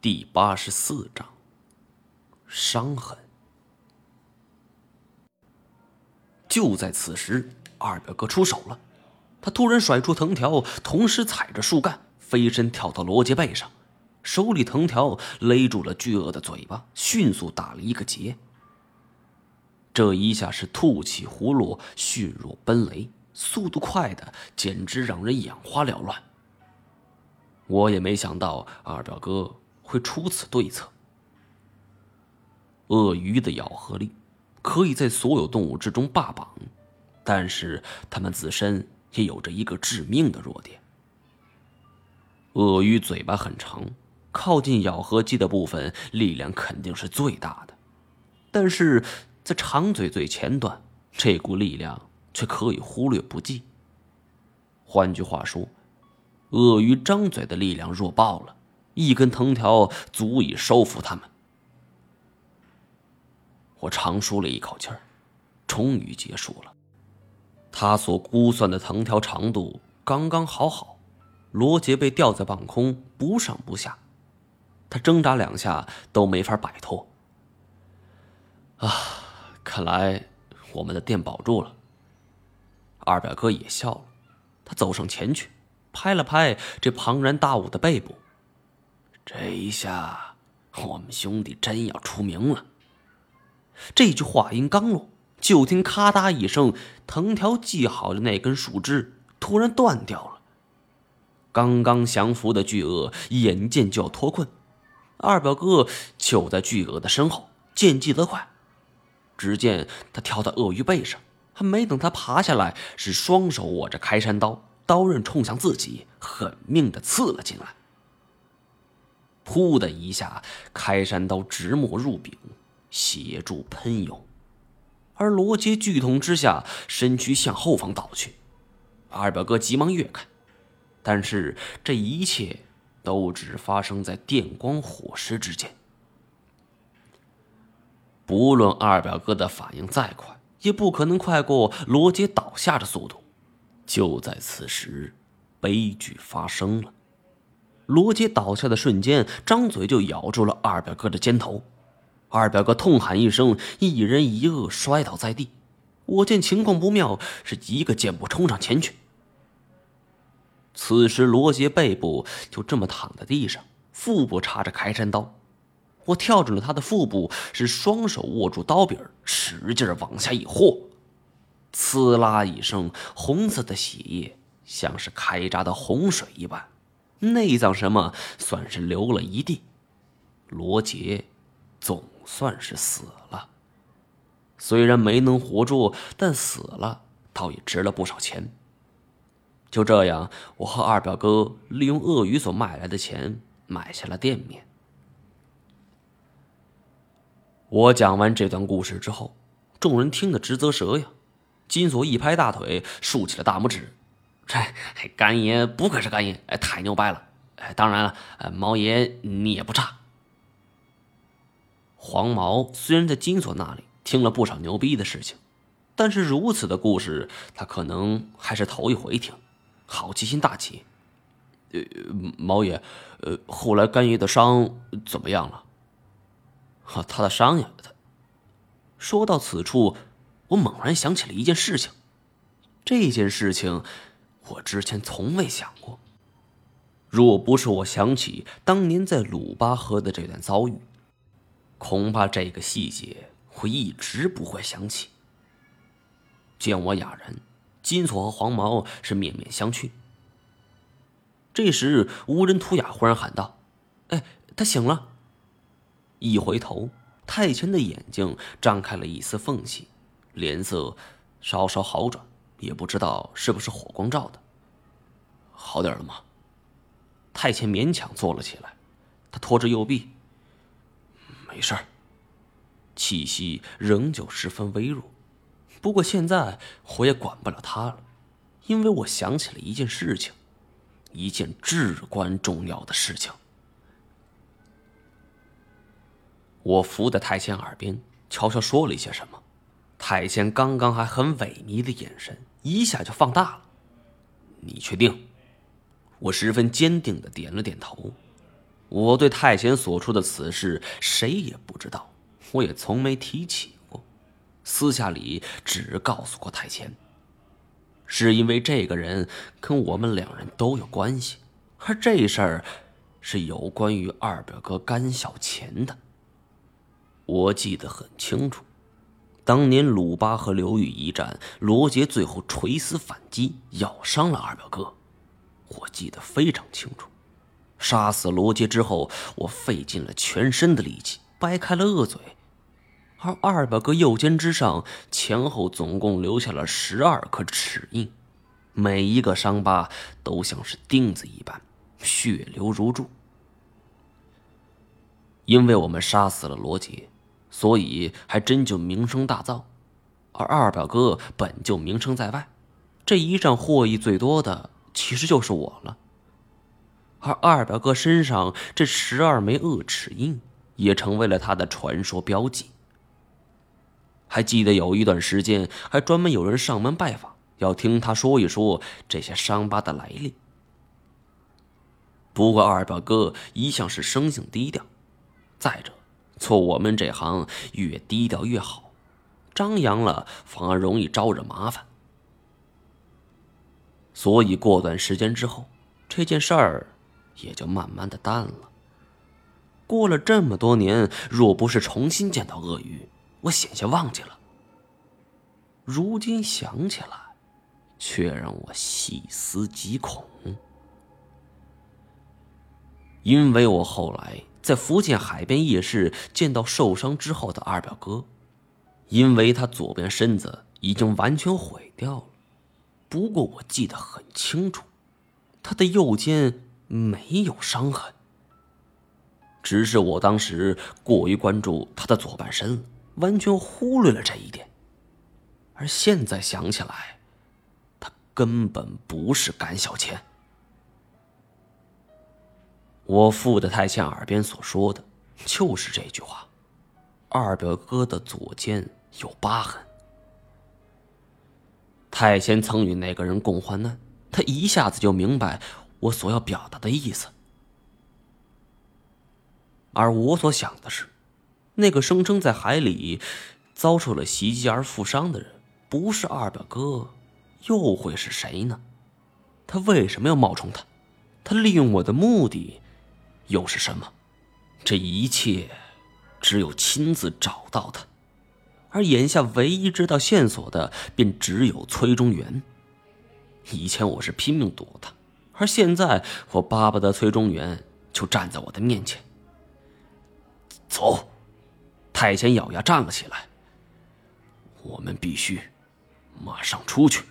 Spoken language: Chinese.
第八十四章，伤痕。就在此时，二表哥出手了。他突然甩出藤条，同时踩着树干，飞身跳到罗杰背上，手里藤条勒住了巨鳄的嘴巴，迅速打了一个结。这一下是吐气葫芦，迅若奔雷，速度快的简直让人眼花缭乱。我也没想到二表哥。会出此对策。鳄鱼的咬合力可以在所有动物之中霸榜，但是它们自身也有着一个致命的弱点。鳄鱼嘴巴很长，靠近咬合肌的部分力量肯定是最大的，但是在长嘴最前端，这股力量却可以忽略不计。换句话说，鳄鱼张嘴的力量弱爆了。一根藤条足以收服他们。我长舒了一口气儿，终于结束了。他所估算的藤条长度刚刚好好，罗杰被吊在半空，不上不下，他挣扎两下都没法摆脱。啊，看来我们的店保住了。二表哥也笑了，他走上前去，拍了拍这庞然大物的背部。这一下，我们兄弟真要出名了。这句话音刚落，就听咔嗒一声，藤条系好的那根树枝突然断掉了。刚刚降服的巨鳄眼见就要脱困，二表哥就在巨鳄的身后，见机则快。只见他跳到鳄鱼背上，还没等他爬下来，是双手握着开山刀，刀刃冲向自己，狠命的刺了进来。噗的一下，开山刀直没入柄，血柱喷涌，而罗杰剧痛之下，身躯向后方倒去。二表哥急忙跃开，但是这一切都只发生在电光火石之间。不论二表哥的反应再快，也不可能快过罗杰倒下的速度。就在此时，悲剧发生了。罗杰倒下的瞬间，张嘴就咬住了二表哥的肩头。二表哥痛喊一声，一人一鳄摔倒在地。我见情况不妙，是一个箭步冲上前去。此时，罗杰背部就这么躺在地上，腹部插着开山刀。我跳准了他的腹部，是双手握住刀柄，使劲往下一豁，呲啦一声，红色的血液像是开闸的洪水一般。内脏什么算是流了一地，罗杰总算是死了。虽然没能活住，但死了倒也值了不少钱。就这样，我和二表哥利用鳄鱼所卖来的钱买下了店面。我讲完这段故事之后，众人听得直啧舌呀。金锁一拍大腿，竖起了大拇指。这干爷不愧是干爷，太牛掰了！哎，当然了，毛爷你也不差。黄毛虽然在金锁那里听了不少牛逼的事情，但是如此的故事他可能还是头一回听，好奇心大起。呃，毛爷，呃，后来干爷的伤怎么样了？哈，他的伤呀，他。说到此处，我猛然想起了一件事情，这件事情。我之前从未想过，若不是我想起当年在鲁巴河的这段遭遇，恐怕这个细节会一直不会想起。见我哑然，金锁和黄毛是面面相觑。这时，无人图雅忽然喊道：“哎，他醒了！”一回头，太前的眼睛张开了一丝缝隙，脸色稍稍好转。也不知道是不是火光照的，好点了吗？太监勉强坐了起来，他拖着右臂，没事儿，气息仍旧十分微弱。不过现在我也管不了他了，因为我想起了一件事情，一件至关重要的事情。我伏在太监耳边悄悄说了一些什么。太监刚刚还很萎靡的眼神，一下就放大了。你确定？我十分坚定的点了点头。我对太贤所出的此事谁也不知道，我也从没提起过，私下里只告诉过太贤。是因为这个人跟我们两人都有关系，而这事儿是有关于二表哥甘小钱的。我记得很清楚，当年鲁巴和刘宇一战，罗杰最后垂死反击，咬伤了二表哥，我记得非常清楚。杀死罗杰之后，我费尽了全身的力气掰开了恶嘴。而二表哥右肩之上前后总共留下了十二颗齿印，每一个伤疤都像是钉子一般，血流如注。因为我们杀死了罗杰，所以还真就名声大噪。而二表哥本就名声在外，这一战获益最多的其实就是我了。而二表哥身上这十二枚恶齿印，也成为了他的传说标记。还记得有一段时间，还专门有人上门拜访，要听他说一说这些伤疤的来历。不过二表哥一向是生性低调，再者，做我们这行越低调越好，张扬了反而容易招惹麻烦。所以过段时间之后，这件事儿也就慢慢的淡了。过了这么多年，若不是重新见到鳄鱼，我险些忘记了，如今想起来，却让我细思极恐。因为我后来在福建海边夜市见到受伤之后的二表哥，因为他左边身子已经完全毁掉了，不过我记得很清楚，他的右肩没有伤痕，只是我当时过于关注他的左半身了。完全忽略了这一点，而现在想起来，他根本不是甘小钱。我父的太监耳边所说的，就是这句话：二表哥的左肩有疤痕。太监曾与那个人共患难，他一下子就明白我所要表达的意思，而我所想的是。那个声称在海里遭受了袭击而负伤的人，不是二表哥，又会是谁呢？他为什么要冒充他？他利用我的目的又是什么？这一切只有亲自找到他，而眼下唯一知道线索的，便只有崔中原。以前我是拼命躲他，而现在我巴不得崔中原就站在我的面前。走。太监咬牙站了起来。我们必须马上出去。